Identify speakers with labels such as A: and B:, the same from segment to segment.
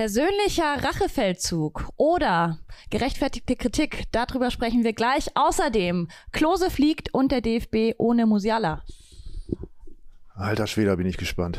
A: Persönlicher Rachefeldzug oder gerechtfertigte Kritik, darüber sprechen wir gleich. Außerdem, Klose fliegt und der DFB ohne Musiala.
B: Alter Schweder, bin ich gespannt.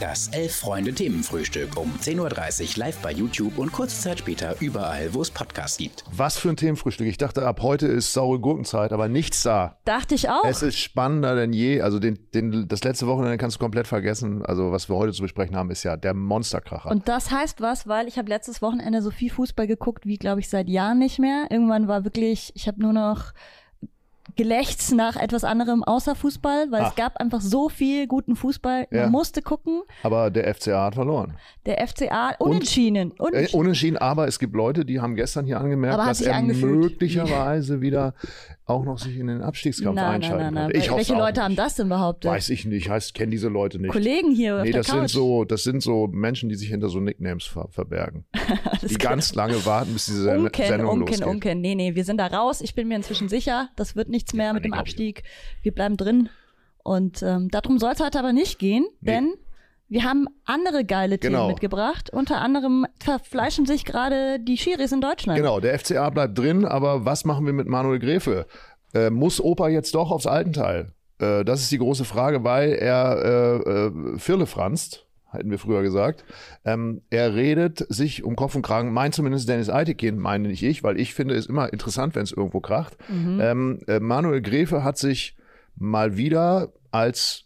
C: Das Elf-Freunde-Themenfrühstück um 10.30 Uhr live bei YouTube und kurze Zeit später überall, wo es Podcasts gibt.
B: Was für ein Themenfrühstück. Ich dachte, ab heute ist saure Gurkenzeit, aber nichts da.
A: Dachte ich auch.
B: Es ist spannender denn je. Also den, den, das letzte Wochenende kannst du komplett vergessen. Also was wir heute zu besprechen haben, ist ja der Monsterkracher.
A: Und das heißt was, weil ich habe letztes Wochenende so viel Fußball geguckt, wie glaube ich seit Jahren nicht mehr. Irgendwann war wirklich, ich habe nur noch Gelächts nach etwas anderem außer Fußball, weil
B: Ach.
A: es gab einfach so viel guten Fußball. Man
B: Ja.
A: musste gucken.
B: aber der FCA hat verloren.
A: Der FCA unentschieden.
B: Äh,
A: unentschieden.
B: unentschieden, aber es gibt Leute, die haben gestern hier angemerkt, dass er
A: angefühlt.
B: möglicherweise wieder auch noch sich in den Abstiegskampf
A: nein,
B: einschalten
A: nein, nein.
B: könnte. Ich
A: Wel- Welche Leute
B: nicht.
A: haben das denn behauptet?
B: Weiß ich nicht, heißt, kenne diese Leute nicht.
A: Kollegen hier
B: Nee, das sind
A: Couch.
B: so, das sind so Menschen, die sich hinter so Nicknames ver verbergen. Die ganz lange warten, bis diese Sen
A: Unken,
B: Sendung
A: Unken,
B: losgeht.
A: Unken. Nee, nee, wir sind da raus. Ich bin mir inzwischen sicher, das wird nichts mehr mit dem. Abstieg. Wir bleiben drin. Und ähm, darum soll es heute aber nicht gehen,
B: Nee.
A: denn wir haben andere geile Themen
B: Genau.
A: mitgebracht. Unter anderem verfleischen sich gerade die Schiris in Deutschland.
B: Genau, der FCA bleibt drin, aber was machen wir mit Manuel Gräfe? Äh, muss Opa jetzt doch aufs Altenteil? Äh, das ist die große Frage, weil er äh, äh, Firle franzt, hätten wir früher gesagt. Ähm, er redet sich um Kopf und Kragen, meint zumindest Dennis Eitekin, meine nicht ich, weil ich finde es immer interessant, wenn es irgendwo kracht. Ähm, äh, Manuel Gräfe hat sich mal wieder als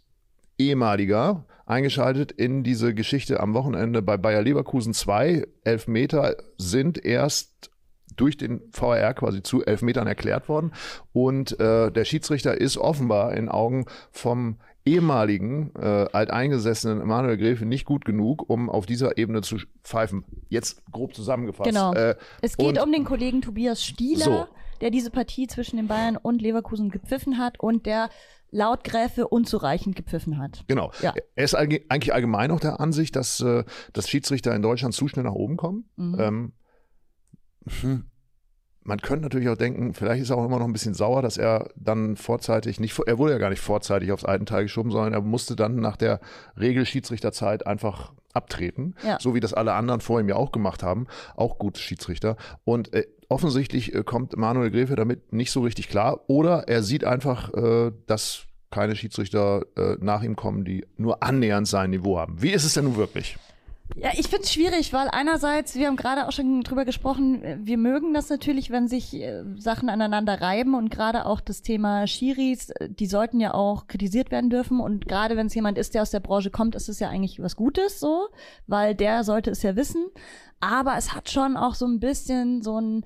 B: ehemaliger eingeschaltet in diese Geschichte am Wochenende bei Bayer Leverkusen. Zwei Elfmeter sind erst durch den VAR quasi zu Elfmetern erklärt worden. Und äh, der Schiedsrichter ist offenbar in Augen vom ehemaligen äh, alteingesessenen Emanuel Gräfe nicht gut genug, um auf dieser Ebene zu pfeifen. Jetzt grob zusammengefasst.
A: Genau.
B: Äh,
A: Es geht um den Kollegen Tobias Stieler,
B: So.
A: der diese Partie zwischen den Bayern und Leverkusen gepfiffen hat und der laut Gräfe unzureichend gepfiffen hat.
B: Genau.
A: Ja.
B: Er ist eigentlich allgemein auch der Ansicht, dass, äh, dass Schiedsrichter in Deutschland zu schnell nach oben kommen.
A: Mhm.
B: Ähm, hm. Man könnte natürlich auch denken, vielleicht ist er auch immer noch ein bisschen sauer, dass er dann vorzeitig nicht, er wurde ja gar nicht vorzeitig aufs Altenteil geschoben, sondern er musste dann nach der Regelschiedsrichterzeit einfach abtreten,
A: Ja.
B: so wie das alle anderen vor ihm ja auch gemacht haben, auch gute Schiedsrichter. Und äh, offensichtlich äh, kommt Manuel Gräfe damit nicht so richtig klar oder er sieht einfach, äh, dass keine Schiedsrichter äh, nach ihm kommen, die nur annähernd sein Niveau haben. Wie ist es denn nun wirklich?
A: Ja, ich finde es schwierig, weil einerseits, wir haben gerade auch schon drüber gesprochen, wir mögen das natürlich, wenn sich äh, Sachen aneinander reiben und gerade auch das Thema Schiris, äh, die sollten ja auch kritisiert werden dürfen und gerade wenn es jemand ist, der aus der Branche kommt, ist es ja eigentlich was Gutes so, weil der sollte es ja wissen, aber es hat schon auch so ein bisschen so ein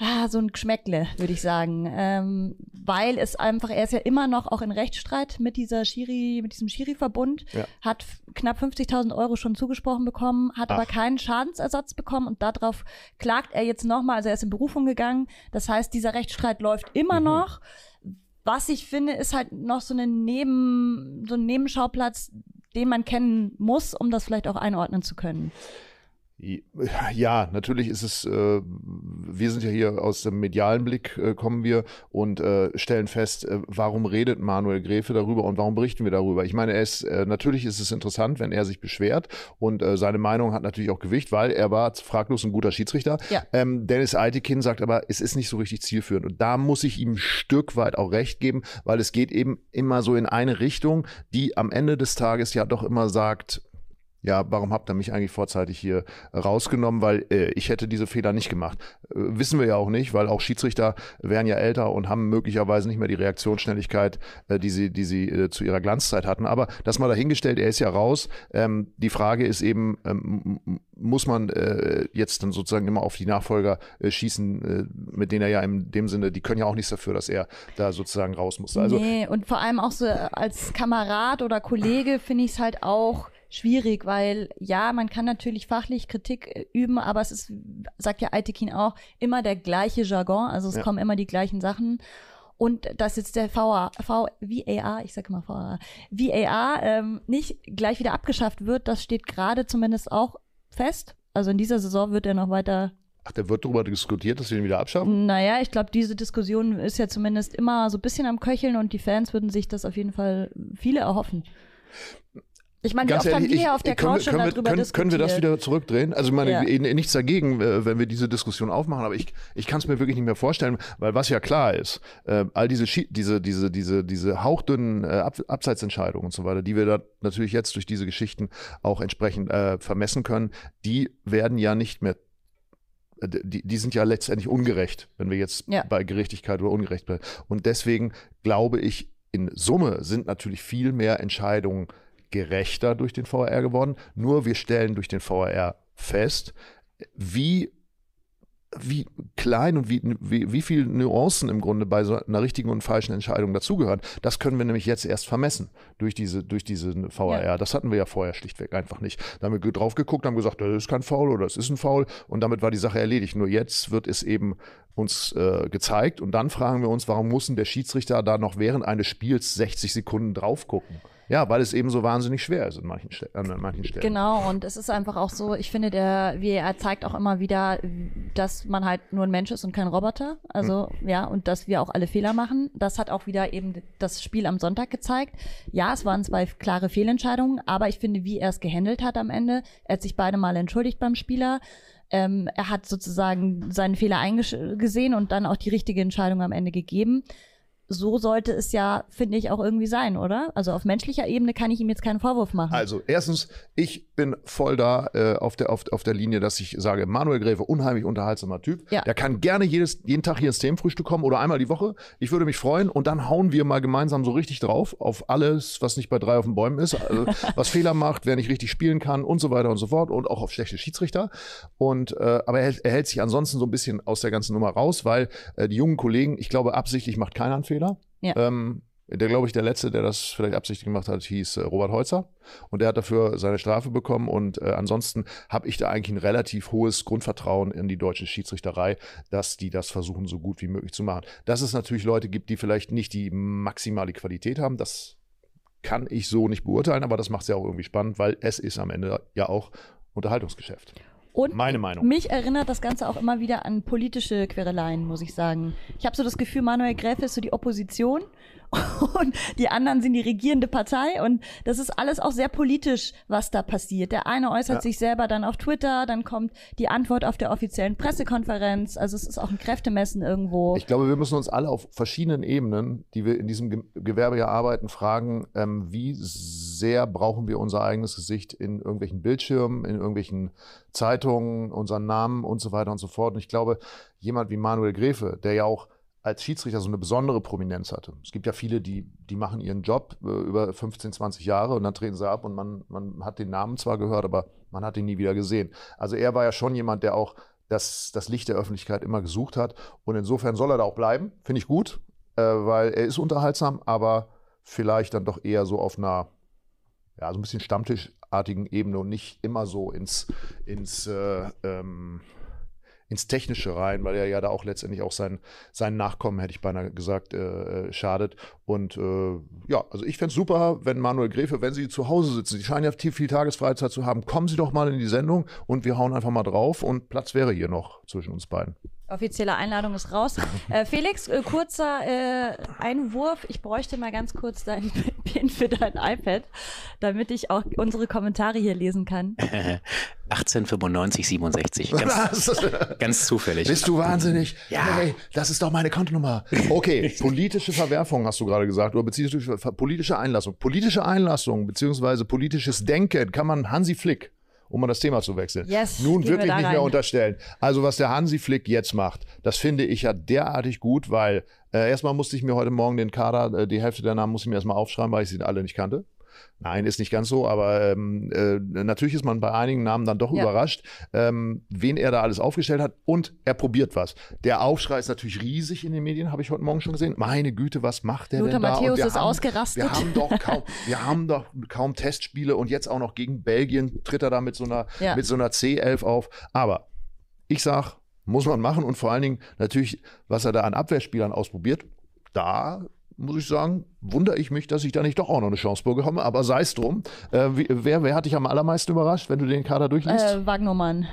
A: ah, so ein Geschmäckle, würde ich sagen. Ähm, weil es einfach, er ist ja immer noch auch in Rechtsstreit mit dieser Schiri, mit diesem Schiri-Verbund,
B: Ja.
A: hat knapp 50.000 Euro schon zugesprochen bekommen, hat aber
B: Ach.
A: keinen Schadensersatz bekommen und darauf klagt er jetzt nochmal, also er ist in Berufung gegangen. Das heißt, dieser Rechtsstreit läuft immer
B: Mhm.
A: noch. Was ich finde, ist halt noch so, eine Neben, so ein Nebenschauplatz, den man kennen muss, um das vielleicht auch einordnen zu können.
B: Ja, natürlich ist es, äh, wir sind ja hier aus dem medialen Blick, äh, kommen wir und äh, stellen fest, äh, warum redet Manuel Gräfe darüber und warum berichten wir darüber? Ich meine, er ist, äh, natürlich ist es interessant, wenn er sich beschwert und äh, seine Meinung hat natürlich auch Gewicht, weil er war fraglos ein guter Schiedsrichter.
A: Ja.
B: Ähm, Dennis Eitekin sagt aber, es ist nicht so richtig zielführend und da muss ich ihm ein Stück weit auch recht geben, weil es geht eben immer so in eine Richtung, die am Ende des Tages ja doch immer sagt, ja, warum habt ihr mich eigentlich vorzeitig hier rausgenommen? Weil äh, ich hätte diese Fehler nicht gemacht. Äh, wissen wir ja auch nicht, weil auch Schiedsrichter werden ja älter und haben möglicherweise nicht mehr die Reaktionsschnelligkeit, äh, die sie, die sie äh, zu ihrer Glanzzeit hatten. Aber das mal dahingestellt, er ist ja raus. Ähm, die Frage ist eben, ähm, muss man äh, jetzt dann sozusagen immer auf die Nachfolger äh, schießen, äh, mit denen er ja in dem Sinne, die können ja auch nichts dafür, dass er da sozusagen raus musste. Also
A: nee, und vor allem auch so als Kamerad oder Kollege finde ich es halt auch schwierig, weil ja, man kann natürlich fachlich Kritik äh, üben, aber es ist, sagt ja Aitekin auch, immer der gleiche Jargon, also es
B: Ja.
A: kommen immer die gleichen Sachen. Und dass jetzt der VA, V, VAR, ich sage immer VAR, VAR ähm, nicht gleich wieder abgeschafft wird, das steht gerade zumindest auch fest. Also in dieser Saison wird er noch weiter
B: ach, da wird darüber diskutiert, dass wir ihn wieder abschaffen.
A: naja, ich glaube, diese Diskussion ist ja zumindest immer so ein bisschen am Köcheln und die Fans würden sich das auf jeden Fall viele erhoffen. Ich meine, wie
B: Ganz
A: oft haben
B: ehrlich,
A: wir
B: ich-
A: hier auf der
B: können wir-
A: Couch schon
B: können wir,
A: darüber
B: können,
A: diskutiert?
B: können wir das wieder zurückdrehen? Also ich meine,
A: Ja.
B: nichts dagegen, äh, wenn wir diese Diskussion aufmachen, aber ich, ich kann es mir wirklich nicht mehr vorstellen, weil was ja klar ist, äh, all diese, diese, diese, diese, diese hauchdünnen äh, Ab Abseitsentscheidungen und so weiter, die wir da natürlich jetzt durch diese Geschichten auch entsprechend äh, vermessen können, die werden ja nicht mehr äh, die, die sind ja letztendlich ungerecht, wenn wir jetzt
A: Ja.
B: bei Gerechtigkeit oder Ungerecht bleiben. Und deswegen glaube ich, in Summe sind natürlich viel mehr Entscheidungen gerechter durch den VAR geworden. Nur wir stellen durch den VAR fest, wie, wie klein und wie, wie, wie viel Nuancen im Grunde bei so einer richtigen und falschen Entscheidung dazugehören. Das können wir nämlich jetzt erst vermessen durch diese, durch diese VAR.
A: Ja.
B: Das hatten wir ja vorher schlichtweg einfach nicht. Da haben wir drauf geguckt, haben gesagt, das ist kein Foul oder es ist ein Foul und damit war die Sache erledigt. Nur jetzt wird es eben uns äh, gezeigt und dann fragen wir uns, warum muss denn der Schiedsrichter da noch während eines Spiels 60 Sekunden drauf gucken? Ja, weil es eben so wahnsinnig schwer ist in manchen, Ste an manchen Stellen.
A: Genau, und es ist einfach auch so, ich finde, der WR zeigt auch immer wieder, dass man halt nur ein Mensch ist und kein Roboter. Also, ja, und dass wir auch alle Fehler machen. Das hat auch wieder eben das Spiel am Sonntag gezeigt. Ja, es waren zwei klare Fehlentscheidungen, aber ich finde, wie er es gehandelt hat am Ende, er hat sich beide Mal entschuldigt beim Spieler. Ähm, er hat sozusagen seinen Fehler eingesehen und dann auch die richtige Entscheidung am Ende gegeben. So sollte es ja, finde ich, auch irgendwie sein, oder? Also auf menschlicher Ebene kann ich ihm jetzt keinen Vorwurf machen.
B: Also, erstens, ich bin voll da äh, auf, der, auf, auf der Linie, dass ich sage, Manuel Gräfe, unheimlich unterhaltsamer Typ.
A: Ja.
B: Der kann gerne jedes, jeden Tag hier ins Themenfrühstück kommen oder einmal die Woche. Ich würde mich freuen und dann hauen wir mal gemeinsam so richtig drauf auf alles, was nicht bei drei auf den Bäumen ist, also, was Fehler macht, wer nicht richtig spielen kann und so weiter und so fort und auch auf schlechte Schiedsrichter. Und äh, aber er, hält- er hält sich ansonsten so ein bisschen aus der ganzen Nummer raus, weil äh, die jungen Kollegen, ich glaube, absichtlich macht keiner einen Fehler.
A: Ja.
B: Ähm, der, glaube ich, der letzte, der das vielleicht absichtlich gemacht hat, hieß äh, Robert Holzer. Und der hat dafür seine Strafe bekommen. Und äh, ansonsten habe ich da eigentlich ein relativ hohes Grundvertrauen in die deutsche Schiedsrichterei, dass die das versuchen, so gut wie möglich zu machen. Dass es natürlich Leute gibt, die vielleicht nicht die maximale Qualität haben, das kann ich so nicht beurteilen, aber das macht es ja auch irgendwie spannend, weil es ist am Ende ja auch Unterhaltungsgeschäft.
A: Und
B: Meine Meinung.
A: Mich erinnert das Ganze auch immer wieder an politische Quereleien, muss ich sagen. Ich habe so das Gefühl, Manuel Gräfe ist so die Opposition und die anderen sind die regierende Partei und das ist alles auch sehr politisch, was da passiert. Der eine äußert
B: Ja.
A: sich selber dann auf Twitter, dann kommt die Antwort auf der offiziellen Pressekonferenz. Also es ist auch ein Kräftemessen irgendwo.
B: Ich glaube, wir müssen uns alle auf verschiedenen Ebenen, die wir in diesem Ge Gewerbe ja arbeiten, fragen, ähm, wie sehr brauchen wir unser eigenes Gesicht in irgendwelchen Bildschirmen, in irgendwelchen Zeitungen, unseren Namen und so weiter und so fort. Und ich glaube, jemand wie Manuel Gräfe, der ja auch als Schiedsrichter so eine besondere Prominenz hatte. Es gibt ja viele, die, die machen ihren Job äh, über 15, 20 Jahre und dann treten sie ab und man, man hat den Namen zwar gehört, aber man hat ihn nie wieder gesehen. Also er war ja schon jemand, der auch das, das Licht der Öffentlichkeit immer gesucht hat. Und insofern soll er da auch bleiben. Finde ich gut, äh, weil er ist unterhaltsam, aber vielleicht dann doch eher so auf einer, ja, so ein bisschen stammtischartigen Ebene und nicht immer so ins, ins, äh, ähm, ins Technische rein, weil er ja da auch letztendlich auch sein, sein Nachkommen, hätte ich beinahe gesagt, äh, äh, schadet. Und äh, ja, also ich fände es super, wenn Manuel Gräfe, wenn Sie zu Hause sitzen, Sie scheinen ja viel, viel Tagesfreizeit zu haben, kommen Sie doch mal in die Sendung und wir hauen einfach mal drauf und Platz wäre hier noch zwischen uns beiden.
A: Offizielle Einladung ist raus. Äh, Felix, äh, kurzer äh, Einwurf. Ich bräuchte mal ganz kurz deinen Pin für dein iPad, damit ich auch unsere Kommentare hier lesen kann.
C: 1895, 67. Ganz, ganz zufällig.
B: Bist du wahnsinnig?
C: Ja.
B: Hey, das ist doch meine Kontonummer. Okay, politische Verwerfung hast du gerade gesagt, oder beziehungsweise politische Einlassung. Politische Einlassung, beziehungsweise politisches Denken kann man Hansi Flick, um mal das Thema zu wechseln,
A: Yes,
B: nun
A: wir
B: wirklich
A: da
B: nicht
A: rein.
B: mehr unterstellen. Also was der Hansi Flick jetzt macht, das finde ich ja derartig gut, weil äh, erstmal musste ich mir heute Morgen den Kader, äh, die Hälfte der Namen musste ich mir erstmal aufschreiben, weil ich sie alle nicht kannte. Nein, ist nicht ganz so, aber ähm, äh, natürlich ist man bei einigen Namen dann doch
A: Ja.
B: überrascht, ähm, wen er da alles aufgestellt hat und er probiert was. Der Aufschrei ist natürlich riesig in den Medien, habe ich heute Morgen schon gesehen. Meine Güte, was macht der
A: Lothar
B: denn da?
A: Matthäus ist
B: haben,
A: ausgerastet.
B: Wir haben doch kaum, wir haben doch kaum Testspiele und jetzt auch noch gegen Belgien tritt er da mit so einer,
A: Ja.
B: mit so einer C11 auf. Aber ich sag, muss man machen und vor allen Dingen natürlich, was er da an Abwehrspielern ausprobiert, da muss ich sagen, wundere ich mich, dass ich da nicht doch auch noch eine Chance bekomme, aber sei es drum. Äh, wie, wer, wer hat dich am allermeisten überrascht, wenn du den Kader durchliest?
A: Äh, Wagnermann.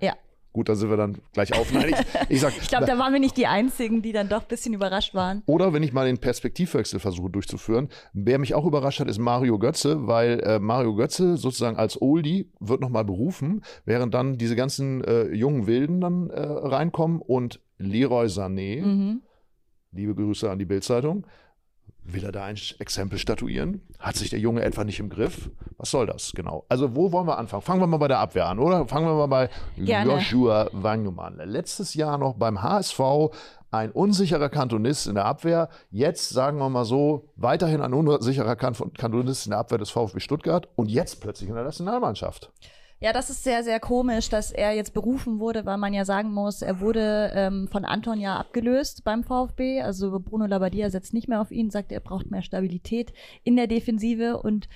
A: Ja.
B: Gut, da sind wir dann gleich auf. Nein, ich, ich, sag,
A: ich glaube, da waren wir nicht die Einzigen, die dann doch ein bisschen überrascht waren.
B: Oder wenn ich mal den Perspektivwechsel versuche durchzuführen, wer mich auch überrascht hat, ist Mario Götze, weil äh, Mario Götze sozusagen als Oldie wird nochmal berufen, während dann diese ganzen äh, jungen Wilden dann äh, reinkommen und Leroy Sané, mhm. Liebe Grüße an die Bildzeitung, Will er da ein Exempel statuieren? Hat sich der Junge etwa nicht im Griff? Was soll das genau? Also wo wollen wir anfangen? Fangen wir mal bei der Abwehr an, oder? Fangen wir mal bei Gerne. Joshua Wagnumann. Letztes Jahr noch beim HSV ein unsicherer Kantonist in der Abwehr. Jetzt sagen wir mal so, weiterhin ein unsicherer Kantonist in der Abwehr des VfB Stuttgart und jetzt plötzlich in der Nationalmannschaft.
A: Ja, das ist sehr, sehr komisch, dass er jetzt berufen wurde, weil man ja sagen muss, er wurde ähm, von Anton ja abgelöst beim VfB. Also Bruno Labbadia setzt nicht mehr auf ihn, sagt, er braucht mehr Stabilität in der Defensive und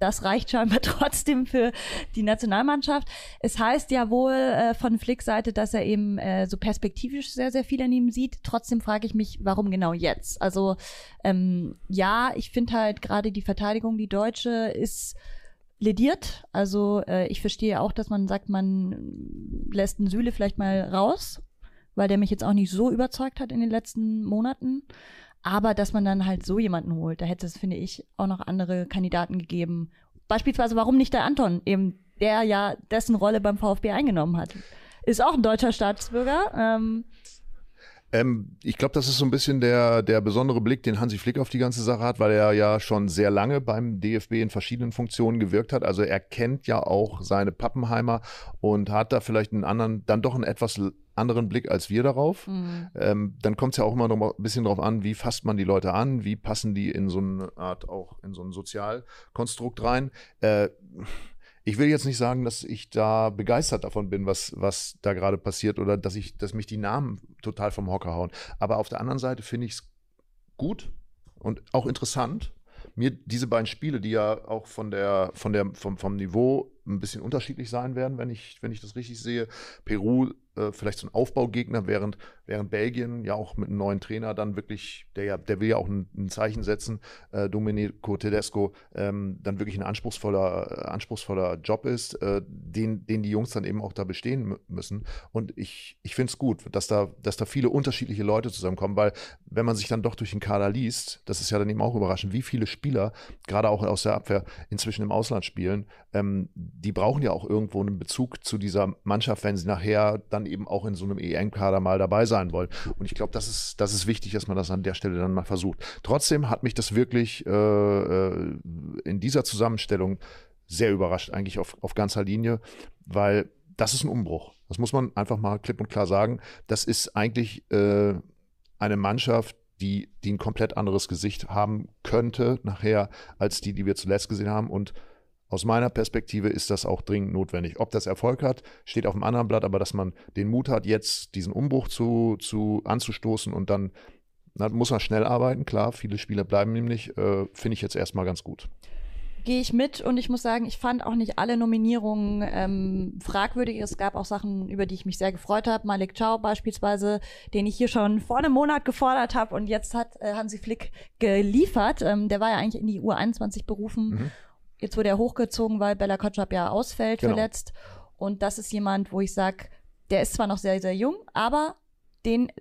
A: das reicht scheinbar trotzdem für die Nationalmannschaft. Es heißt ja wohl äh, von Flicks Seite, dass er eben äh, so perspektivisch sehr, sehr viel an ihm sieht. Trotzdem frage ich mich, warum genau jetzt? Also ähm, ja, ich finde halt gerade die Verteidigung, die deutsche, ist plädiert. Also äh, ich verstehe auch, dass man sagt, man lässt einen Süle vielleicht mal raus, weil der mich jetzt auch nicht so überzeugt hat in den letzten Monaten. Aber dass man dann halt so jemanden holt, da hätte es, finde ich, auch noch andere Kandidaten gegeben. Beispielsweise, warum nicht der Anton, eben der ja dessen Rolle beim VfB eingenommen hat. Ist auch ein deutscher Staatsbürger. Ähm,
B: ähm, ich glaube, das ist so ein bisschen der, der besondere Blick, den Hansi Flick auf die ganze Sache hat, weil er ja schon sehr lange beim DFB in verschiedenen Funktionen gewirkt hat. Also er kennt ja auch seine Pappenheimer und hat da vielleicht einen anderen, dann doch einen etwas anderen Blick als wir darauf. Mhm. Ähm, dann kommt es ja auch immer noch ein bisschen darauf an, wie fasst man die Leute an, wie passen die in so eine Art auch in so ein Sozialkonstrukt rein. Äh, ich will jetzt nicht sagen, dass ich da begeistert davon bin, was, was da gerade passiert oder dass ich, dass mich die Namen total vom Hocker hauen. Aber auf der anderen Seite finde ich es gut und auch interessant, mir diese beiden Spiele, die ja auch von der, von der, vom, vom Niveau ein bisschen unterschiedlich sein werden, wenn ich, wenn ich das richtig sehe. Peru äh, vielleicht so ein Aufbaugegner, während, während Belgien ja auch mit einem neuen Trainer dann wirklich, der ja, der will ja auch ein, ein Zeichen setzen, äh, Domenico Tedesco, ähm, dann wirklich ein anspruchsvoller, äh, anspruchsvoller Job ist, äh, den, den die Jungs dann eben auch da bestehen müssen. Und ich, ich finde es gut, dass da, dass da viele unterschiedliche Leute zusammenkommen, weil wenn man sich dann doch durch den Kader liest, das ist ja dann eben auch überraschend, wie viele Spieler, gerade auch aus der Abwehr, inzwischen im Ausland spielen, ähm, die brauchen ja auch irgendwo einen Bezug zu dieser Mannschaft, wenn sie nachher dann eben auch in so einem EM-Kader mal dabei sein wollen. Und ich glaube, das ist, das ist wichtig, dass man das an der Stelle dann mal versucht. Trotzdem hat mich das wirklich äh, äh, in dieser Zusammenstellung sehr überrascht, eigentlich auf, auf ganzer Linie, weil das ist ein Umbruch. Das muss man einfach mal klipp und klar sagen. Das ist eigentlich äh, eine Mannschaft, die, die ein komplett anderes Gesicht haben könnte nachher als die, die wir zuletzt gesehen haben. Und aus meiner Perspektive ist das auch dringend notwendig. Ob das Erfolg hat, steht auf dem anderen Blatt, aber dass man den Mut hat, jetzt diesen Umbruch zu, zu anzustoßen und dann na, muss man schnell arbeiten, klar, viele Spieler bleiben nämlich, äh, finde ich jetzt erstmal ganz gut
A: gehe ich mit und ich muss sagen, ich fand auch nicht alle Nominierungen ähm, fragwürdig. Es gab auch Sachen, über die ich mich sehr gefreut habe. Malik Chow beispielsweise, den ich hier schon vor einem Monat gefordert habe und jetzt hat äh, Hansi Flick geliefert. Ähm, der war ja eigentlich in die U21 berufen mhm. Jetzt wurde er hochgezogen, weil Bella Kotschap ja ausfällt, genau. verletzt. Und das ist jemand, wo ich sage, der ist zwar noch sehr, sehr jung, aber den,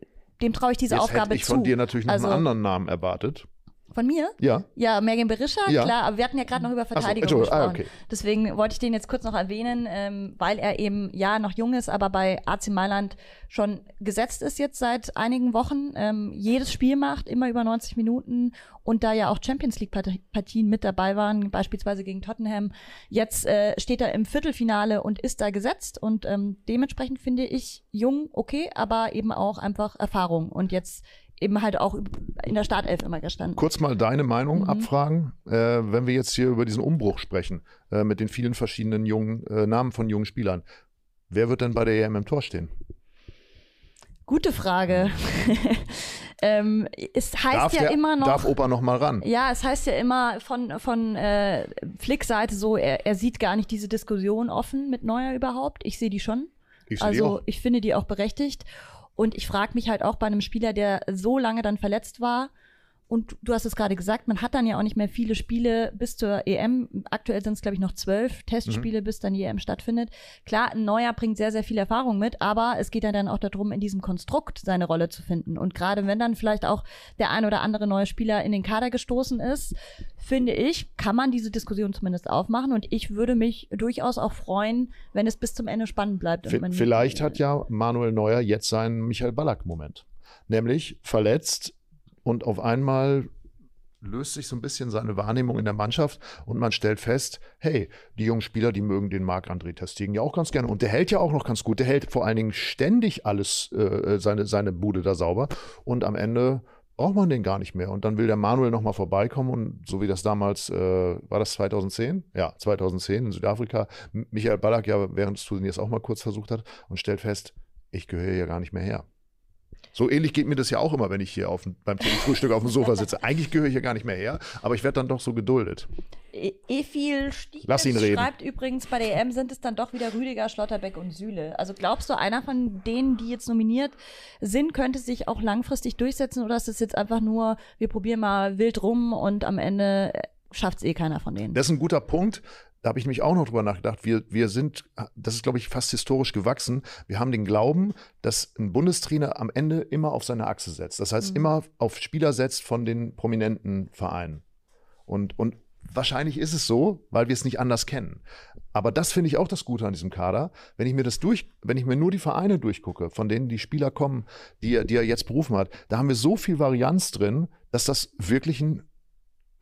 A: dem traue ich diese Jetzt Aufgabe
B: hätte ich
A: zu.
B: von dir natürlich noch also, einen anderen Namen erwartet.
A: Von mir?
B: Ja.
A: Ja, Megan Berisha, ja. klar, aber wir hatten ja gerade noch über Verteidigung so, ah, gesprochen. Ah, okay. Deswegen wollte ich den jetzt kurz noch erwähnen, ähm, weil er eben, ja, noch jung ist, aber bei AC Mailand schon gesetzt ist jetzt seit einigen Wochen, ähm, jedes Spiel macht, immer über 90 Minuten und da ja auch Champions League-Partien mit dabei waren, beispielsweise gegen Tottenham. Jetzt äh, steht er im Viertelfinale und ist da gesetzt und ähm, dementsprechend finde ich jung okay, aber eben auch einfach Erfahrung und jetzt eben halt auch in der Startelf immer gestanden.
B: Kurz mal deine Meinung mhm. abfragen, äh, wenn wir jetzt hier über diesen Umbruch sprechen, äh, mit den vielen verschiedenen jungen äh, Namen von jungen Spielern. Wer wird denn bei der EM im Tor stehen?
A: Gute Frage. ähm, es heißt
B: darf
A: ja
B: der,
A: immer noch.
B: Darf Opa noch mal ran?
A: Ja, es heißt ja immer von, von äh, Flicks Seite so, er, er sieht gar nicht diese Diskussion offen mit Neuer überhaupt. Ich sehe die schon. Ich also die ich finde die auch berechtigt. Und ich frage mich halt auch bei einem Spieler, der so lange dann verletzt war Und du hast es gerade gesagt, man hat dann ja auch nicht mehr viele Spiele bis zur EM. Aktuell sind es, glaube ich, noch zwölf Testspiele, mhm. bis dann die EM stattfindet. Klar, ein Neuer bringt sehr, sehr viel Erfahrung mit, aber es geht ja dann auch darum, in diesem Konstrukt seine Rolle zu finden. Und gerade wenn dann vielleicht auch der ein oder andere neue Spieler in den Kader gestoßen ist, finde ich, kann man diese Diskussion zumindest aufmachen. Und ich würde mich durchaus auch freuen, wenn es bis zum Ende spannend bleibt.
B: Vielleicht hat ja Manuel Neuer jetzt seinen Michael Ballack-Moment. Nämlich verletzt, und auf einmal löst sich so ein bisschen seine Wahrnehmung in der Mannschaft und man stellt fest, hey, die jungen Spieler, die mögen den Marc-André Testegen ja auch ganz gerne. Und der hält ja auch noch ganz gut, der hält vor allen Dingen ständig alles, äh, seine, seine Bude da sauber. Und am Ende braucht man den gar nicht mehr. Und dann will der Manuel nochmal vorbeikommen. Und so wie das damals, äh, war das 2010? Ja, 2010 in Südafrika, Michael Ballack ja während des Turniers auch mal kurz versucht hat und stellt fest, ich gehöre ja gar nicht mehr her. So ähnlich geht mir das ja auch immer, wenn ich hier auf, beim Frühstück auf dem Sofa sitze. Eigentlich gehöre ich ja gar nicht mehr her, aber ich werde dann doch so geduldet.
A: E Efil
B: Lass ihn reden.
A: schreibt übrigens, bei der EM sind es dann doch wieder Rüdiger, Schlotterbeck und Süle. Also glaubst du, einer von denen, die jetzt nominiert sind, könnte sich auch langfristig durchsetzen oder ist es jetzt einfach nur, wir probieren mal wild rum und am Ende schafft es eh keiner von denen?
B: Das ist ein guter Punkt da habe ich mich auch noch drüber nachgedacht. Wir, wir sind, das ist, glaube ich, fast historisch gewachsen. Wir haben den Glauben, dass ein Bundestrainer am Ende immer auf seine Achse setzt. Das heißt, mhm. immer auf Spieler setzt von den prominenten Vereinen. Und, und wahrscheinlich ist es so, weil wir es nicht anders kennen. Aber das finde ich auch das Gute an diesem Kader. Wenn ich mir das durch, wenn ich mir nur die Vereine durchgucke, von denen die Spieler kommen, die er, die er jetzt berufen hat, da haben wir so viel Varianz drin, dass das wirklich ein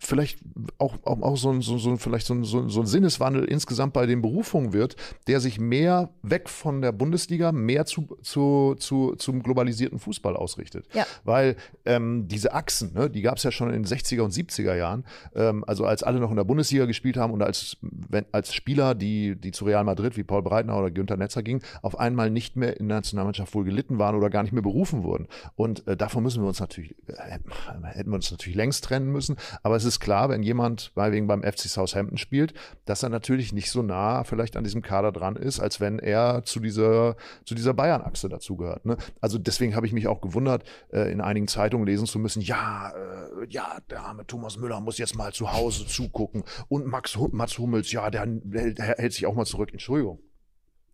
B: vielleicht auch, auch, auch so, ein, so, so, vielleicht so, ein, so, ein Sinneswandel insgesamt bei den Berufungen wird, der sich mehr weg von der Bundesliga, mehr zu, zu, zu, zum globalisierten Fußball ausrichtet. Ja. Weil ähm, diese Achsen, ne, die gab es ja schon in den 60er und 70er Jahren, ähm, also als alle noch in der Bundesliga gespielt haben und als, wenn, als Spieler, die, die zu Real Madrid wie Paul Breitner oder Günther Netzer gingen, auf einmal nicht mehr in der Nationalmannschaft wohl gelitten waren oder gar nicht mehr berufen wurden. Und äh, davon müssen wir uns natürlich, äh, hätten wir uns natürlich längst trennen müssen, aber es ist ist klar, wenn jemand wegen beim FC Southampton spielt, dass er natürlich nicht so nah vielleicht an diesem Kader dran ist, als wenn er zu dieser, zu dieser Bayern-Achse dazugehört. Ne? Also deswegen habe ich mich auch gewundert, äh, in einigen Zeitungen lesen zu müssen, ja, äh, ja, der arme Thomas Müller muss jetzt mal zu Hause zugucken und Max, Mats Hummels, ja, der, der, der hält sich auch mal zurück. Entschuldigung.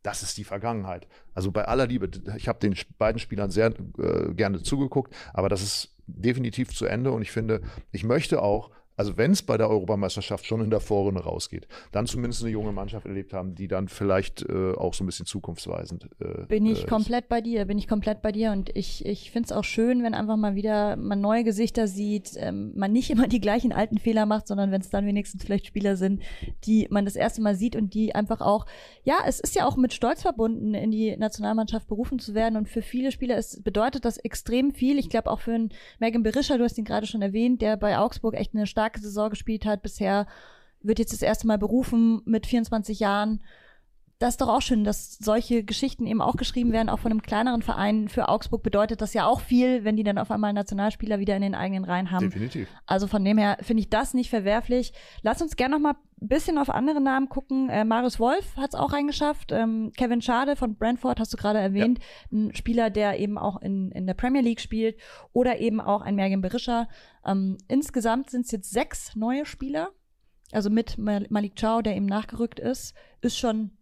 B: Das ist die Vergangenheit. Also bei aller Liebe, ich habe den beiden Spielern sehr äh, gerne zugeguckt, aber das ist definitiv zu Ende und ich finde, ich möchte auch, also wenn es bei der Europameisterschaft schon in der Vorrunde rausgeht, dann zumindest eine junge Mannschaft erlebt haben, die dann vielleicht äh, auch so ein bisschen zukunftsweisend
A: äh, Bin ich äh, komplett bei dir, bin ich komplett bei dir und ich, ich finde es auch schön, wenn einfach mal wieder man neue Gesichter sieht, ähm, man nicht immer die gleichen alten Fehler macht, sondern wenn es dann wenigstens vielleicht Spieler sind, die man das erste Mal sieht und die einfach auch, ja, es ist ja auch mit Stolz verbunden, in die Nationalmannschaft berufen zu werden und für viele Spieler ist, bedeutet das extrem viel. Ich glaube auch für einen Megan Berischer, du hast ihn gerade schon erwähnt, der bei Augsburg echt eine starke starke Saison gespielt hat bisher, wird jetzt das erste Mal berufen mit 24 Jahren. Das ist doch auch schön, dass solche Geschichten eben auch geschrieben werden, auch von einem kleineren Verein. Für Augsburg bedeutet das ja auch viel, wenn die dann auf einmal Nationalspieler wieder in den eigenen Reihen haben.
B: Definitiv.
A: Also von dem her finde ich das nicht verwerflich. Lass uns gerne noch mal ein bisschen auf andere Namen gucken. Äh, Marius Wolf hat es auch reingeschafft. Ähm, Kevin Schade von Brentford hast du gerade erwähnt. Ja. Ein Spieler, der eben auch in, in der Premier League spielt. Oder eben auch ein Mergen Berischer. Ähm, insgesamt sind es jetzt sechs neue Spieler. Also mit Malik Chow, der eben nachgerückt ist, ist schon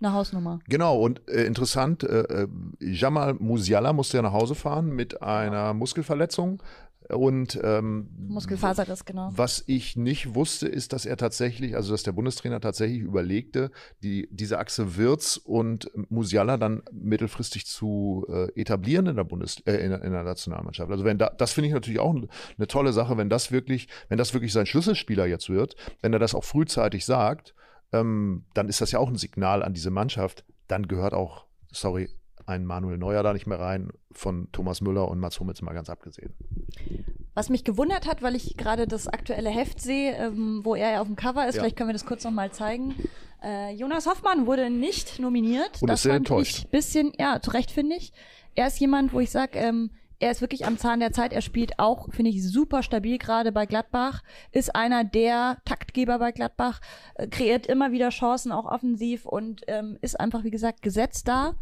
A: eine Hausnummer.
B: Genau, und äh, interessant, äh, äh Jamal Musiala musste ja nach Hause fahren mit einer Muskelverletzung. Und ähm,
A: Muskelfaserriss, genau.
B: Was ich nicht wusste, ist, dass er tatsächlich, also dass der Bundestrainer tatsächlich überlegte, die, diese Achse Wirz und Musiala dann mittelfristig zu äh, etablieren in der Bundes äh, in, in, der Nationalmannschaft. Also wenn da, das finde ich natürlich auch eine tolle Sache, wenn das wirklich, wenn das wirklich sein Schlüsselspieler jetzt wird, wenn er das auch frühzeitig sagt, ähm, dann ist das ja auch ein Signal an diese Mannschaft. Dann gehört auch, sorry, ein Manuel Neuer da nicht mehr rein, von Thomas Müller und Mats Hummels mal ganz abgesehen.
A: Was mich gewundert hat, weil ich gerade das aktuelle Heft sehe, ähm, wo er ja auf dem Cover ist, ja. vielleicht können wir das kurz nochmal zeigen. Äh, Jonas Hoffmann wurde nicht nominiert.
B: Und
A: das
B: ist sehr enttäuscht.
A: Ein bisschen, ja, zu Recht finde ich. Er ist jemand, wo ich sage, ähm, er ist wirklich am Zahn der Zeit. Er spielt auch, finde ich, super stabil gerade bei Gladbach. Ist einer der Taktgeber bei Gladbach. Äh, kreiert immer wieder Chancen, auch offensiv und ähm, ist einfach, wie gesagt, gesetzt da.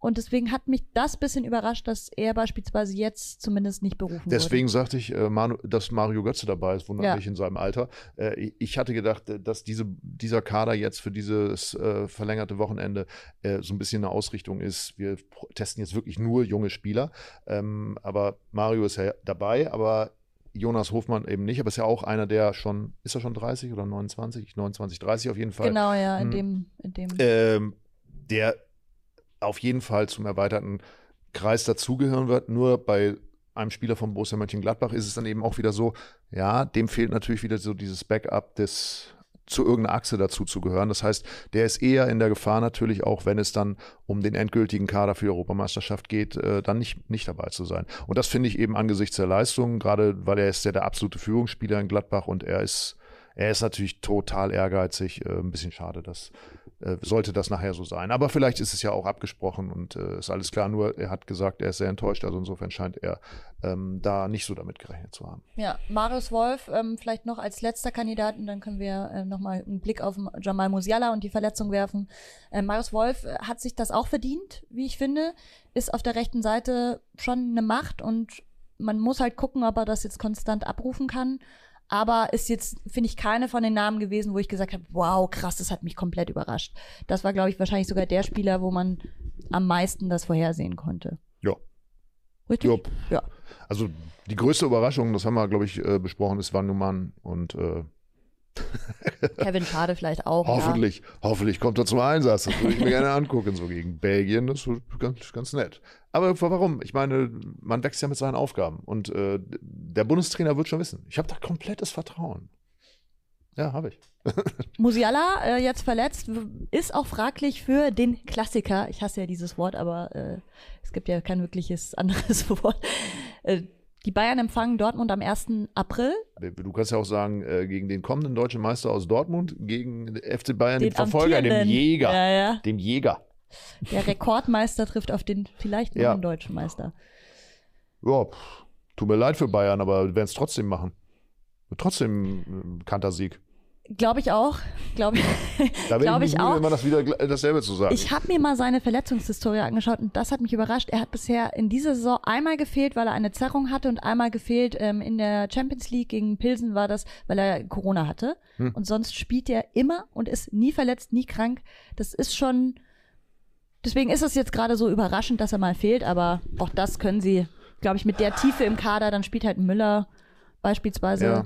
A: Und deswegen hat mich das bisschen überrascht, dass er beispielsweise jetzt zumindest nicht berufen
B: Deswegen
A: wurde.
B: sagte ich, äh, Manu, dass Mario Götze dabei ist, wundert
A: Ja.
B: mich in seinem Alter. Äh, ich hatte gedacht, äh, dass diese, dieser Kader jetzt für dieses äh, verlängerte Wochenende äh, so ein bisschen eine Ausrichtung ist. Wir testen jetzt wirklich nur junge Spieler. Ähm, aber Mario ist ja dabei, aber Jonas Hofmann eben nicht. Aber ist ja auch einer, der schon, ist er schon 30 oder 29? 29, 30 auf jeden Fall.
A: Genau, ja, in
B: Hm.
A: dem, in dem.
B: ähm, der auf jeden Fall zum erweiterten Kreis dazugehören wird. Nur bei einem Spieler von Borussia Mönchengladbach ist es dann eben auch wieder so, ja, dem fehlt natürlich wieder so dieses Backup des zu irgendeiner Achse dazu zu gehören. Das heißt, der ist eher in der Gefahr natürlich auch, wenn es dann um den endgültigen Kader für die Europameisterschaft geht, äh, dann nicht, nicht dabei zu sein. Und das finde ich eben angesichts der Leistung, gerade weil er ist ja der absolute Führungsspieler in Gladbach und er ist, er ist natürlich total ehrgeizig. Äh, ein bisschen schade, dass äh, sollte das nachher so sein. Aber vielleicht ist es ja auch abgesprochen und äh, ist alles klar. Nur er hat gesagt, er ist sehr enttäuscht. Also insofern scheint er ähm, da nicht so damit gerechnet zu haben.
A: Ja, Marius Wolf ähm, vielleicht noch als letzter Kandidat und dann können wir äh, nochmal einen Blick auf Jamal Musiala und die Verletzung werfen. Äh, Marius Wolf äh, hat sich das auch verdient, wie ich finde, ist auf der rechten Seite schon eine Macht und man muss halt gucken, ob er das jetzt konstant abrufen kann. Aber ist jetzt, finde ich, keine von den Namen gewesen, wo ich gesagt habe, wow, krass, das hat mich komplett überrascht. Das war, glaube ich, wahrscheinlich sogar der Spieler, wo man am meisten das vorhersehen konnte.
B: Ja.
A: Richtig?
B: Ja.
A: Ja.
B: Also die größte Überraschung, das haben wir, glaube ich, äh, besprochen, ist Wannumann und äh,
A: Kevin Schade vielleicht auch. ja.
B: hoffentlich, hoffentlich kommt er zum Einsatz. Das würde ich mir gerne angucken, so gegen Belgien. Das ist ganz, ganz nett. Aber warum? Ich meine, man wächst ja mit seinen Aufgaben und äh, der Bundestrainer wird schon wissen. Ich habe da komplettes Vertrauen. Ja, habe ich.
A: Musiala, äh, jetzt verletzt, ist auch fraglich für den Klassiker. Ich hasse ja dieses Wort, aber äh, es gibt ja kein wirkliches anderes Wort. Äh, die Bayern empfangen Dortmund am 1. April.
B: Du kannst ja auch sagen, äh, gegen den kommenden deutschen Meister aus Dortmund, gegen FC Bayern, den,
A: Den
B: Verfolger, dem. Jäger.
A: Ja, ja.
B: Dem Jäger.
A: Der Rekordmeister trifft auf den vielleicht
B: Ja.
A: neuen deutschen Meister.
B: Ja, pff, tut mir leid für Bayern, aber werden es trotzdem machen. Trotzdem äh, Kantersieg.
A: Glaube ich auch. Glaube ich,
B: Da
A: Glaub
B: ich,
A: ich auch.
B: immer das wieder dasselbe zu sagen.
A: ich habe mir mal seine Verletzungshistorie angeschaut und das hat mich überrascht. Er hat bisher in dieser Saison einmal gefehlt, weil er eine Zerrung hatte und einmal gefehlt ähm, in der Champions League gegen Pilsen war das, weil er Corona hatte.
B: Hm.
A: Und sonst spielt er immer und ist nie verletzt, nie krank. Das ist schon. Deswegen ist es jetzt gerade so überraschend, dass er mal fehlt, aber auch das können sie, glaube ich, mit der Tiefe im Kader, dann spielt halt Müller beispielsweise.
B: ja.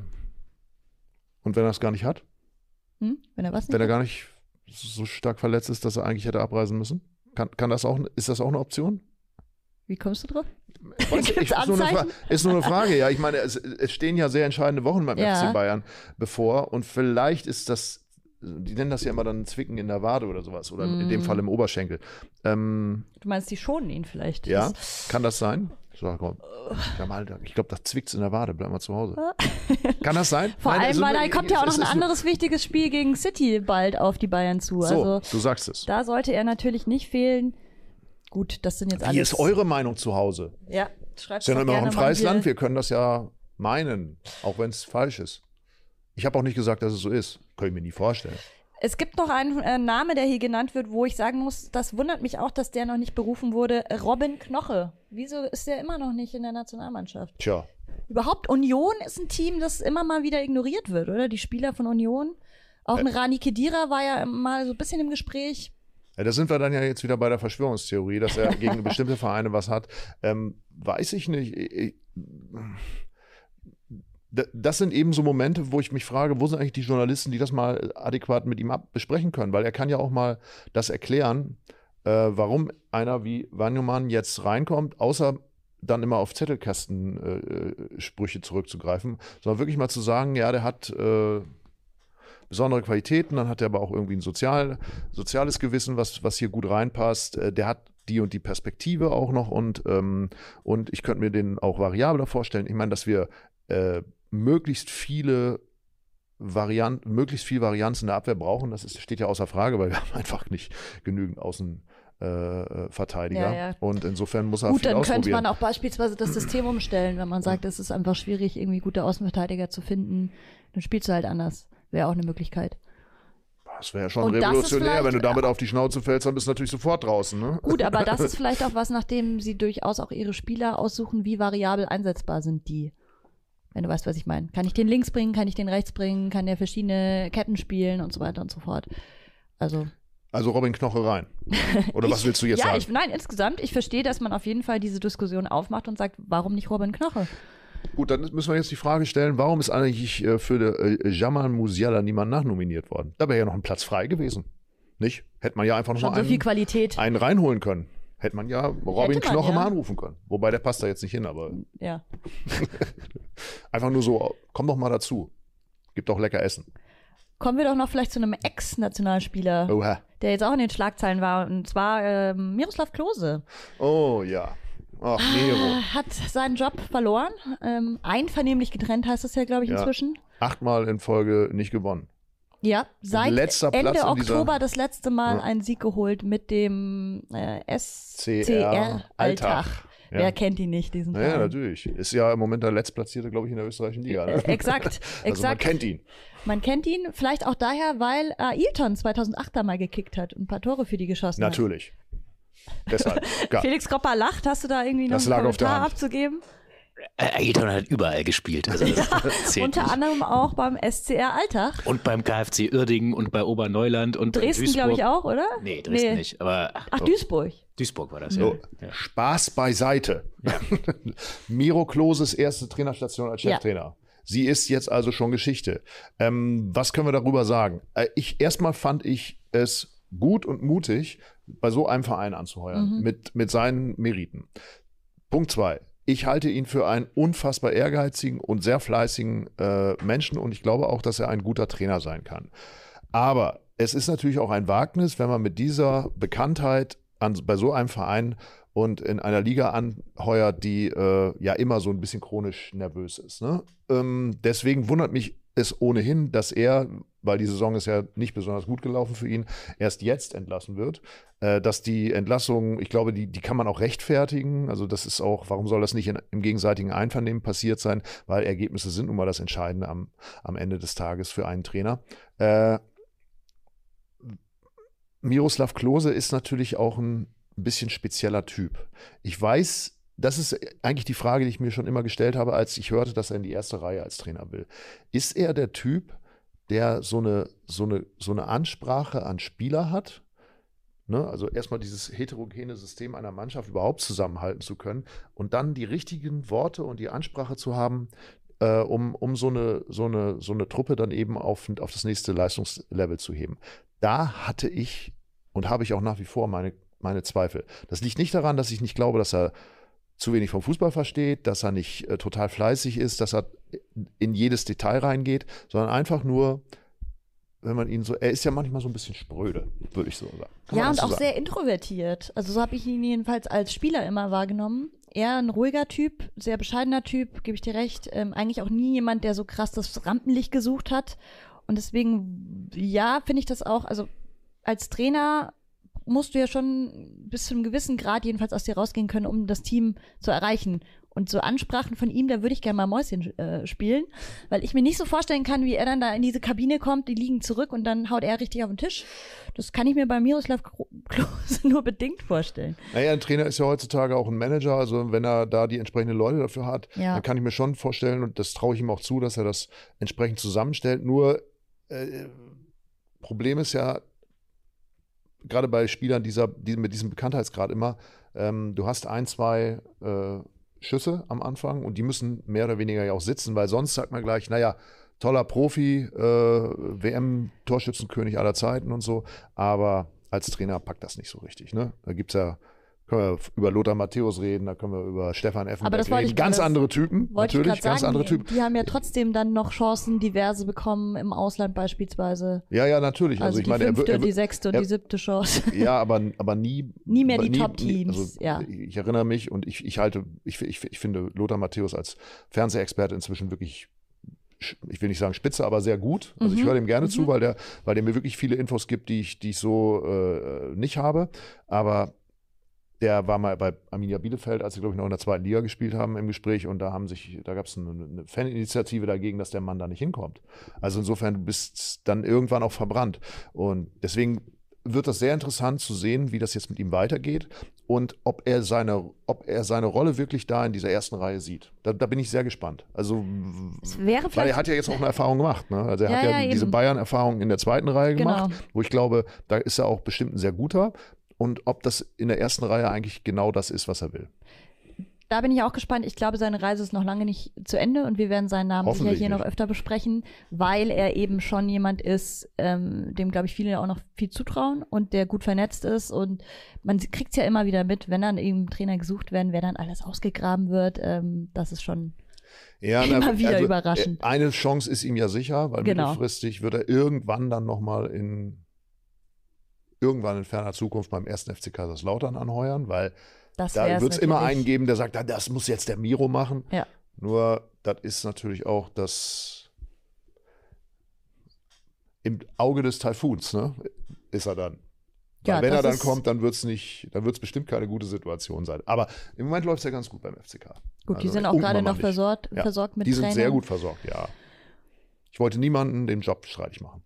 B: Und wenn er es gar nicht hat?
A: Hm? Wenn er was
B: Wenn er gar nicht so stark verletzt ist, dass er eigentlich hätte abreisen müssen? Kann, kann das auch, ist das auch eine Option?
A: Wie kommst du drauf?
B: Ich,
A: Gibt's
B: ist, nur ist nur eine Frage, ja. Ich meine, es, es stehen ja sehr entscheidende Wochen beim
A: Ja.
B: FC Bayern bevor und vielleicht ist das, die nennen das ja immer dann Zwicken in der Wade oder sowas oder in
A: Mm.
B: dem Fall im Oberschenkel. Ähm,
A: Du meinst, die schonen ihn vielleicht.
B: ja, kann das sein? So, komm. Ja, mal, ich glaube, das zwickt's in der Wade. Bleib mal zu Hause. Kann das sein?
A: Vor
B: Nein,
A: allem, weil da kommt ja auch noch
B: es
A: ein anderes wichtiges Spiel gegen City bald auf die Bayern zu.
B: So,
A: Also
B: du sagst es.
A: da sollte er natürlich nicht fehlen. Gut, das sind jetzt
B: Wie
A: alles.
B: ist eure Meinung zu Hause?
A: Ja, schreibt
B: Ist ja
A: doch
B: immer noch ein freies. Land. Wir können das ja meinen, auch wenn es falsch ist. Ich habe auch nicht gesagt, dass es so ist. Kann ich mir nie vorstellen.
A: Es gibt noch einen äh, Name, der hier genannt wird, wo ich sagen muss, das wundert mich auch, dass der noch nicht berufen wurde. Robin Knoche. Wieso ist der immer noch nicht in der Nationalmannschaft?
B: Tja,
A: Überhaupt, Union ist ein Team, das immer mal wieder ignoriert wird, oder? Die Spieler von Union. Auch ein Rani Kedira war ja mal so ein bisschen im Gespräch.
B: Ja, da sind wir dann ja jetzt wieder bei der Verschwörungstheorie, dass er gegen bestimmte Vereine was hat. Ähm, weiß ich nicht. Ich- D- Das sind eben so Momente, wo ich mich frage, wo sind eigentlich die Journalisten, die das mal adäquat mit ihm besprechen können? Weil er kann ja auch mal das erklären, äh, warum einer wie Wanyoman jetzt reinkommt, außer dann immer auf Zettelkastensprüche äh, Sprüche zurückzugreifen, sondern wirklich mal zu sagen, ja, der hat äh, besondere Qualitäten, dann hat er aber auch irgendwie ein sozial, soziales Gewissen, was, was hier gut reinpasst. Äh, Der hat die und die Perspektive auch noch und, ähm, und ich könnte mir den auch variabler vorstellen. Ich meine, dass wir äh, möglichst viele Varianten, möglichst viel Varianz in der Abwehr brauchen, das ist, steht ja außer Frage, weil wir haben einfach nicht genügend Außenverteidiger. Äh, Verteidiger.
A: Ja, ja.
B: Und insofern muss er
A: Gut,
B: viel
A: dann könnte man auch beispielsweise das System umstellen, wenn man sagt, es ist einfach schwierig, irgendwie gute Außenverteidiger zu finden. Dann spielst du halt anders. Wäre auch eine Möglichkeit.
B: Das wäre ja schon
A: Und
B: revolutionär. Wenn du damit auf die Schnauze fällst, dann bist du natürlich sofort draußen. Ne?
A: Gut, aber das ist vielleicht auch was, nachdem sie durchaus auch ihre Spieler aussuchen, wie variabel einsetzbar sind die. Wenn du weißt, was ich meine. Kann ich den links bringen, kann ich den rechts bringen, kann der verschiedene Ketten spielen und so weiter und so fort. Also.
B: Also Robin Knoche rein. Oder was
A: ich,
B: willst du jetzt
A: ja,
B: sagen?
A: Ich, nein, insgesamt, ich verstehe, dass man auf jeden Fall diese Diskussion aufmacht und sagt, warum nicht Robin Knoche?
B: Gut, dann müssen wir jetzt die Frage stellen, warum ist eigentlich äh, für äh, Jamal Musiala niemand nachnominiert worden? Da wäre ja noch ein Platz frei gewesen. Nicht? Hätte man ja einfach noch mal
A: so
B: einen,
A: viel Qualität.
B: einen reinholen können. Hätte man ja Robin
A: Hätte man,
B: Knoche
A: ja.
B: mal anrufen können. Wobei der passt da jetzt nicht hin, aber
A: Ja.
B: einfach nur so, komm doch mal dazu. Gibt doch lecker Essen.
A: Kommen wir doch noch vielleicht zu einem Ex-Nationalspieler,
B: Oha.
A: der jetzt auch in den Schlagzeilen war, und zwar ähm, Miroslav Klose.
B: Oh ja. Ach, Nero.
A: Äh, Hat seinen Job verloren. Ähm, einvernehmlich getrennt heißt es ja, glaube ich,
B: Ja.
A: inzwischen.
B: Achtmal in Folge nicht gewonnen.
A: Ja, seit
B: letzter
A: Ende Oktober das letzte Mal
B: Ja.
A: einen Sieg geholt mit dem äh,
B: CR
A: SCR Alltag.
B: Ja.
A: Wer kennt ihn nicht, diesen
B: Ja,
A: Verein?
B: natürlich. Ist ja im Moment der Letztplatzierte, glaube ich, in der österreichischen Liga. Ne?
A: Äh, exakt,
B: Also man kennt ihn.
A: Man kennt ihn vielleicht auch daher, weil Ailton 2008 da mal gekickt hat und ein paar Tore für die geschossen
B: Natürlich. Deshalb.
A: hat.
B: Ja.
A: Felix Kropper lacht. Hast du da irgendwie noch
B: Das
A: einen
B: lag auf der
A: Kommentar abzugeben?
C: Äh, Ailton hat überall gespielt. Also zählt
A: Unter
C: nicht.
A: anderem auch beim SCR Alltag.
C: Und beim KfC Uerdingen und bei Oberneuland und
A: Dresden, glaube ich, auch, oder?
C: Nee, Dresden nicht. Aber ach,
A: Ach. Duisburg.
C: Duisburg war das,
B: So,
C: ja. ja.
B: Spaß beiseite. Miro Kloses erste Trainerstation als
A: Ja.
B: Cheftrainer. Sie ist jetzt also schon Geschichte. Ähm, was können wir darüber sagen? Äh, ich erstmal fand ich es gut und mutig, bei so einem Verein anzuheuern,
A: Mhm.
B: mit, mit seinen Meriten. Punkt zwei. Ich halte ihn für einen unfassbar ehrgeizigen und sehr fleißigen äh, Menschen und ich glaube auch, dass er ein guter Trainer sein kann. Aber es ist natürlich auch ein Wagnis, wenn man mit dieser Bekanntheit an, bei so einem Verein und in einer Liga anheuert, die äh, ja immer so ein bisschen chronisch nervös ist. Ne? Ähm, deswegen wundert mich es ohnehin, dass er, weil die Saison ist ja nicht besonders gut gelaufen für ihn, erst jetzt entlassen wird. Äh, dass die Entlassung, ich glaube, die, die kann man auch rechtfertigen. Also das ist auch, warum soll das nicht in, im gegenseitigen Einvernehmen passiert sein? Weil Ergebnisse sind nun mal das Entscheidende am, am Ende des Tages für einen Trainer. Äh, Miroslav Klose ist natürlich auch ein bisschen spezieller Typ. Ich weiß, das ist eigentlich die Frage, die ich mir schon immer gestellt habe, als ich hörte, dass er in die erste Reihe als Trainer will. Ist er der Typ, der so eine, so eine, so eine Ansprache an Spieler hat? Ne? Also erstmal dieses heterogene System einer Mannschaft überhaupt zusammenhalten zu können und dann die richtigen Worte und die Ansprache zu haben, äh, um, um so, eine, so, eine, so eine Truppe dann eben auf, auf das nächste Leistungslevel zu heben. Da hatte ich und habe ich auch nach wie vor meine, meine Zweifel. Das liegt nicht daran, dass ich nicht glaube, dass er zu wenig vom Fußball versteht, dass er nicht äh, total fleißig ist, dass er in jedes Detail reingeht, sondern einfach nur, wenn man ihn so, er ist ja manchmal so ein bisschen spröde, würde ich so sagen. Kann
A: Ja, und
B: so
A: auch
B: sagen?
A: sehr introvertiert. Also so habe ich ihn jedenfalls als Spieler immer wahrgenommen. Eher ein ruhiger Typ, sehr bescheidener Typ, gebe ich dir recht. Ähm, eigentlich auch nie jemand, der so krass das Rampenlicht gesucht hat. Und deswegen, ja, finde ich das auch, also als Trainer musst du ja schon bis zu einem gewissen Grad jedenfalls aus dir rausgehen können, um das Team zu erreichen. Und so Ansprachen von ihm, da würde ich gerne mal Mäuschen äh, spielen, weil ich mir nicht so vorstellen kann, wie er dann da in diese Kabine kommt, die liegen zurück und dann haut er richtig auf den Tisch. Das kann ich mir bei Miroslav Klose nur bedingt vorstellen.
B: Naja, ein Trainer ist ja heutzutage auch ein Manager, also wenn er da die entsprechenden Leute dafür hat,
A: Ja.
B: dann kann ich mir schon vorstellen, und das traue ich ihm auch zu, dass er das entsprechend zusammenstellt. Nur äh, Problem ist ja, gerade bei Spielern dieser, die, mit diesem Bekanntheitsgrad immer, ähm, du hast ein, zwei äh, Schüsse am Anfang und die müssen mehr oder weniger ja auch sitzen, weil sonst sagt man gleich, naja, toller Profi, äh, WM-Torschützenkönig aller Zeiten und so, aber als Trainer packt das nicht so richtig. Ne? Da gibt es ja, können wir über Lothar Matthäus reden, da können wir über Stefan
A: Aber
B: Effenberg
A: das wollte
B: reden.
A: ich
B: Ganz
A: gerade-
B: andere Typen, natürlich,
A: ich
B: ganz
A: sagen,
B: andere
A: die,
B: Typen.
A: die haben ja trotzdem dann noch Chancen, diverse bekommen im Ausland beispielsweise.
B: Ja, ja, natürlich.
A: Also,
B: Also, ich
A: die
B: meine, er,
A: fünfte,
B: wird- er,
A: die sechste und
B: er-
A: die siebte Chance.
B: Ja, aber, aber nie.
A: Nie mehr die Top-Teams,
B: also,
A: ja.
B: Ich erinnere mich und ich, ich halte, ich, ich, ich finde Lothar Matthäus als Fernsehexperte inzwischen wirklich, ich will nicht sagen spitze, aber sehr gut. Also ich
A: Mhm,
B: höre dem gerne
A: mhm.
B: zu, weil der, weil der mir wirklich viele Infos gibt, die ich, die ich so äh, nicht habe. Aber der war mal bei Arminia Bielefeld, als sie, glaube ich, noch in der zweiten Liga gespielt haben, im Gespräch und da haben sich, da gab es eine, eine Faninitiative dagegen, dass der Mann da nicht hinkommt. Also insofern, du bist dann irgendwann auch verbrannt. Und deswegen wird das sehr interessant zu sehen, wie das jetzt mit ihm weitergeht und ob er seine, ob er seine Rolle wirklich da in dieser ersten Reihe sieht. Da, da bin ich sehr gespannt. Also, weil er hat ja jetzt auch eine Erfahrung gemacht. Ne? Also er
A: Ja,
B: hat ja,
A: ja,
B: diese. Bayern-Erfahrung in der zweiten Reihe
A: Genau.
B: gemacht, wo ich glaube, da ist er auch bestimmt ein sehr guter. Und ob das in der ersten Reihe eigentlich genau das ist, was er will.
A: Da bin ich auch gespannt. Ich glaube, seine Reise ist noch lange nicht zu Ende und wir werden seinen Namen sicher hier noch
B: nicht.
A: öfter besprechen, weil er eben schon jemand ist, ähm, dem, glaube ich, viele auch noch viel zutrauen und der gut vernetzt ist. Und man kriegt es ja immer wieder mit, wenn dann eben Trainer gesucht werden, wer dann alles ausgegraben wird. Ähm, das ist schon.
B: Ja,
A: Immer wieder überraschend.
B: äh, Eine Chance ist ihm ja sicher, weil
A: Genau.
B: mittelfristig wird er irgendwann dann nochmal in irgendwann in ferner Zukunft beim ersten FC Kaiserslautern anheuern, weil
A: Das
B: da wird es immer einen geben, der sagt, "Ah, das muss jetzt der Miro machen.
A: Ja.
B: Nur, das ist natürlich auch das im Auge des Taifuns, ne? Ist er dann.
A: Ja,
B: wenn er dann kommt, dann wird es nicht, dann wird es bestimmt keine gute Situation sein. Aber im Moment läuft es ja ganz gut beim FCK.
A: Gut, die
B: Also
A: sind auch gerade noch versorgt,
B: Ja,
A: versorgt mit
B: Die sind
A: Trainern.
B: sehr gut versorgt, ja. Ich wollte niemanden den Job streitig machen.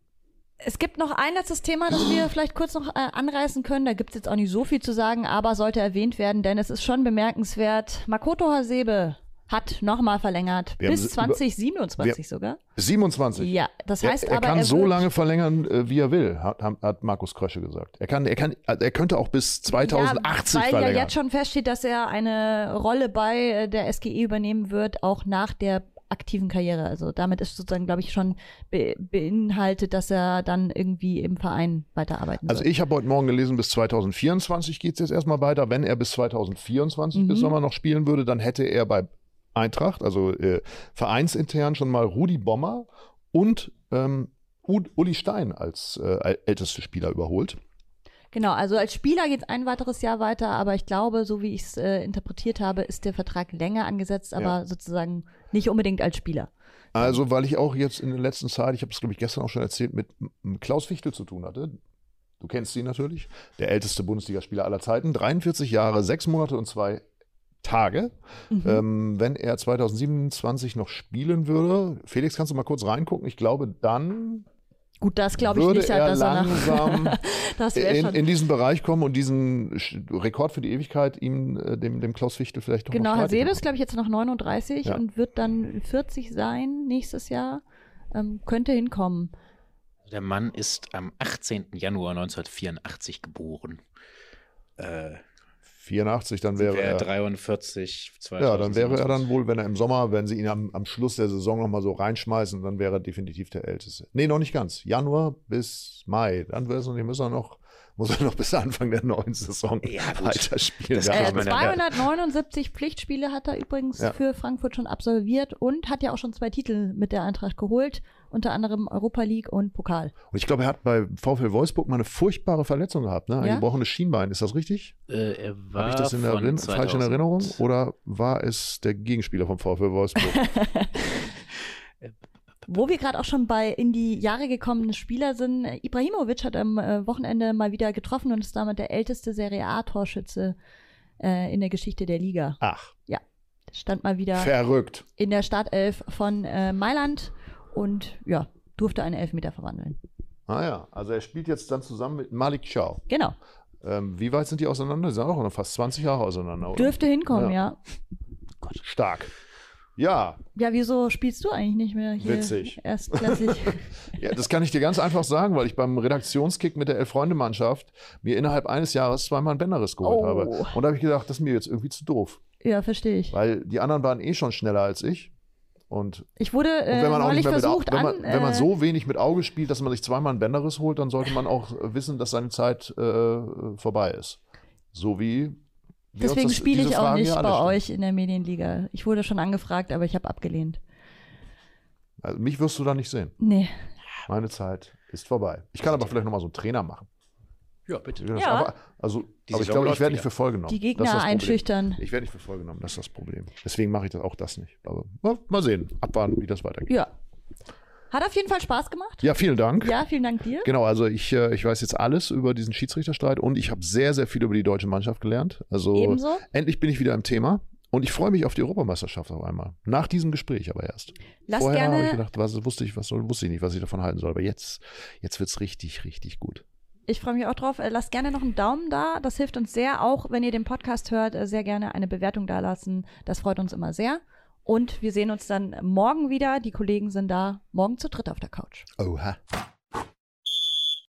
A: Es gibt noch ein letztes Thema, das wir vielleicht kurz noch äh, anreißen können. Da gibt es jetzt auch nicht so viel zu sagen, aber sollte erwähnt werden, denn es ist schon bemerkenswert. Makoto Hasebe hat nochmal verlängert,
B: Wir
A: bis
B: sie über-
A: 2027 sogar.
B: 27.
A: Ja, das
B: Er,
A: heißt
B: er
A: aber,
B: kann
A: er
B: so
A: wird,
B: lange verlängern, äh, wie er will, hat, hat Markus Krösche gesagt. Er, kann, er, kann, er könnte auch bis 2080
A: ja, weil
B: verlängern.
A: ja jetzt schon feststeht, dass er eine Rolle bei äh, der SGE übernehmen wird, auch nach der aktiven Karriere. Also damit ist sozusagen, glaube ich, schon be beinhaltet, dass er dann irgendwie im Verein weiterarbeiten
B: Also
A: wird.
B: ich habe heute Morgen gelesen, bis 2024 geht es jetzt erstmal weiter. Wenn er bis 2024
A: Mhm.
B: bis Sommer noch spielen würde, dann hätte er bei Eintracht, also äh, vereinsintern schon mal Rudi Bommer und ähm, Uli Stein als äh, älteste Spieler überholt.
A: Genau, also als Spieler geht es ein weiteres Jahr weiter, aber ich glaube, so wie ich es äh, interpretiert habe, ist der Vertrag länger angesetzt, aber
B: Ja.
A: sozusagen nicht unbedingt als Spieler.
B: Also, weil ich auch jetzt in der letzten Zeit, ich habe es glaube ich gestern auch schon erzählt, mit Klaus Fichtel zu tun hatte. Du kennst ihn natürlich, der älteste Bundesligaspieler aller Zeiten, 43 Jahre, sechs Monate und zwei Tage.
A: Mhm.
B: Ähm, wenn er 2027 noch spielen würde, Felix, kannst du mal kurz reingucken? Ich glaube, dann
A: Gut, das glaube ich nicht,
B: er
A: dass er nach,
B: langsam
A: das
B: in, in diesen Bereich kommen und diesen Rekord für die Ewigkeit ihm, äh, dem, dem Klaus Fichtel vielleicht noch
A: Genau, Herr ist,
B: machen.
A: glaube ich, jetzt noch 39
B: Ja.
A: und wird dann 40 sein nächstes Jahr. Ähm, könnte hinkommen.
C: Der Mann ist am 18. Januar 1984 geboren. Äh,
B: 84, dann
C: wäre er
B: er
C: 43,
B: Ja, dann wäre er
C: 2027.
B: dann wohl, wenn er im Sommer, wenn sie ihn am, am Schluss der Saison nochmal so reinschmeißen, dann wäre er definitiv der Älteste. Nee, noch nicht ganz. Januar bis Mai. Dann wäre es nicht, muss er noch, muss er noch bis Anfang der neuen Saison
C: Ja,
B: weiterspielen.
C: Das
A: Äh,
C: man
B: aber-
C: ja-
A: 279 Pflichtspiele hat er übrigens
B: Ja.
A: für Frankfurt schon absolviert und hat ja auch schon zwei Titel mit der Eintracht geholt, unter anderem Europa League und Pokal.
B: Und ich glaube, er hat bei VfL Wolfsburg mal eine furchtbare Verletzung gehabt, ne? Ein
A: Ja?
B: gebrochenes Schienbein. Ist das richtig?
C: Äh, er war
B: Habe ich das in der Erin falsch in
C: 2000.
B: Erinnerung? Oder war es der Gegenspieler vom VfL Wolfsburg?
A: Wo wir gerade auch schon bei in die Jahre gekommenen Spieler sind, äh, Ibrahimovic hat am äh, Wochenende mal wieder getroffen und ist damit der älteste Serie A-Torschütze äh, in der Geschichte der Liga.
B: Ach,
A: Stand mal wieder
B: verrückt.
A: in der Startelf von äh, Mailand und ja, durfte einen Elfmeter verwandeln.
B: Ah ja, also er spielt jetzt dann zusammen mit Malik Chow.
A: Genau.
B: Ähm, wie weit sind die auseinander? Die sind auch noch fast 20 Jahre auseinander, oder?
A: Dürfte hinkommen,
B: Ja.
A: ja.
B: Stark. Ja,
A: Ja, wieso spielst du eigentlich nicht mehr hier?
B: Witzig.
A: Erstklassig.
B: Ja, das kann ich dir ganz einfach sagen, weil ich beim Redaktionskick mit der Elf-Freunde-Mannschaft mir innerhalb eines Jahres zweimal einen Bänderriss geholt
A: Oh.
B: habe. Und da habe ich gedacht, das ist mir jetzt irgendwie zu doof.
A: ja, verstehe ich.
B: Weil die anderen waren eh schon schneller als ich. Und,
A: Ich wurde
B: und
A: äh,
B: wenn man auch nicht mehr mit Au-
A: versucht
B: wenn man,
A: an.
B: wenn man
A: äh,
B: so wenig mit Auge spielt, dass man sich zweimal einen Bänderriss holt, dann sollte man auch äh, wissen, dass seine Zeit äh, vorbei ist. So wie.
A: Deswegen
B: das-
A: spiele ich auch nicht bei euch in der Medienliga. Ich wurde schon angefragt, aber ich habe abgelehnt.
B: Also mich wirst du da nicht sehen.
A: Nee.
B: Meine Zeit ist vorbei. Ich kann aber vielleicht nochmal so einen Trainer machen.
C: Ja, bitte.
A: Ja.
B: einfach- also,
C: Die
B: aber ich glaube, ich werde nicht für voll genommen.
A: Die Gegner einschüchtern.
B: Ich werde nicht für voll genommen, das ist das Problem. Deswegen mache ich das auch das nicht. Aber mal sehen, abwarten, wie das weitergeht.
A: Ja. Hat auf jeden Fall Spaß gemacht.
B: Ja, vielen Dank.
A: Ja, vielen Dank dir.
B: Genau, also ich, äh, ich weiß jetzt alles über diesen Schiedsrichterstreit und ich habe sehr, sehr viel über die deutsche Mannschaft gelernt. Also
A: Ebenso.
B: endlich bin ich wieder im Thema. Und ich freue mich auf die Europameisterschaft auf einmal. Nach diesem Gespräch aber erst.
A: Lass
B: Vorher habe ich
A: gerne,
B: gedacht, was wusste ich, was soll, wusste ich nicht, was ich davon halten soll. Aber jetzt, jetzt wird's richtig, richtig gut.
A: ich freue mich auch drauf. Äh, Lasst gerne noch einen Daumen da. Das hilft uns sehr. Auch wenn ihr den Podcast hört, äh, sehr gerne eine Bewertung da lassen. Das freut uns immer sehr. Und wir sehen uns dann morgen wieder. Die Kollegen sind da morgen zu dritt auf der Couch.
B: Oha.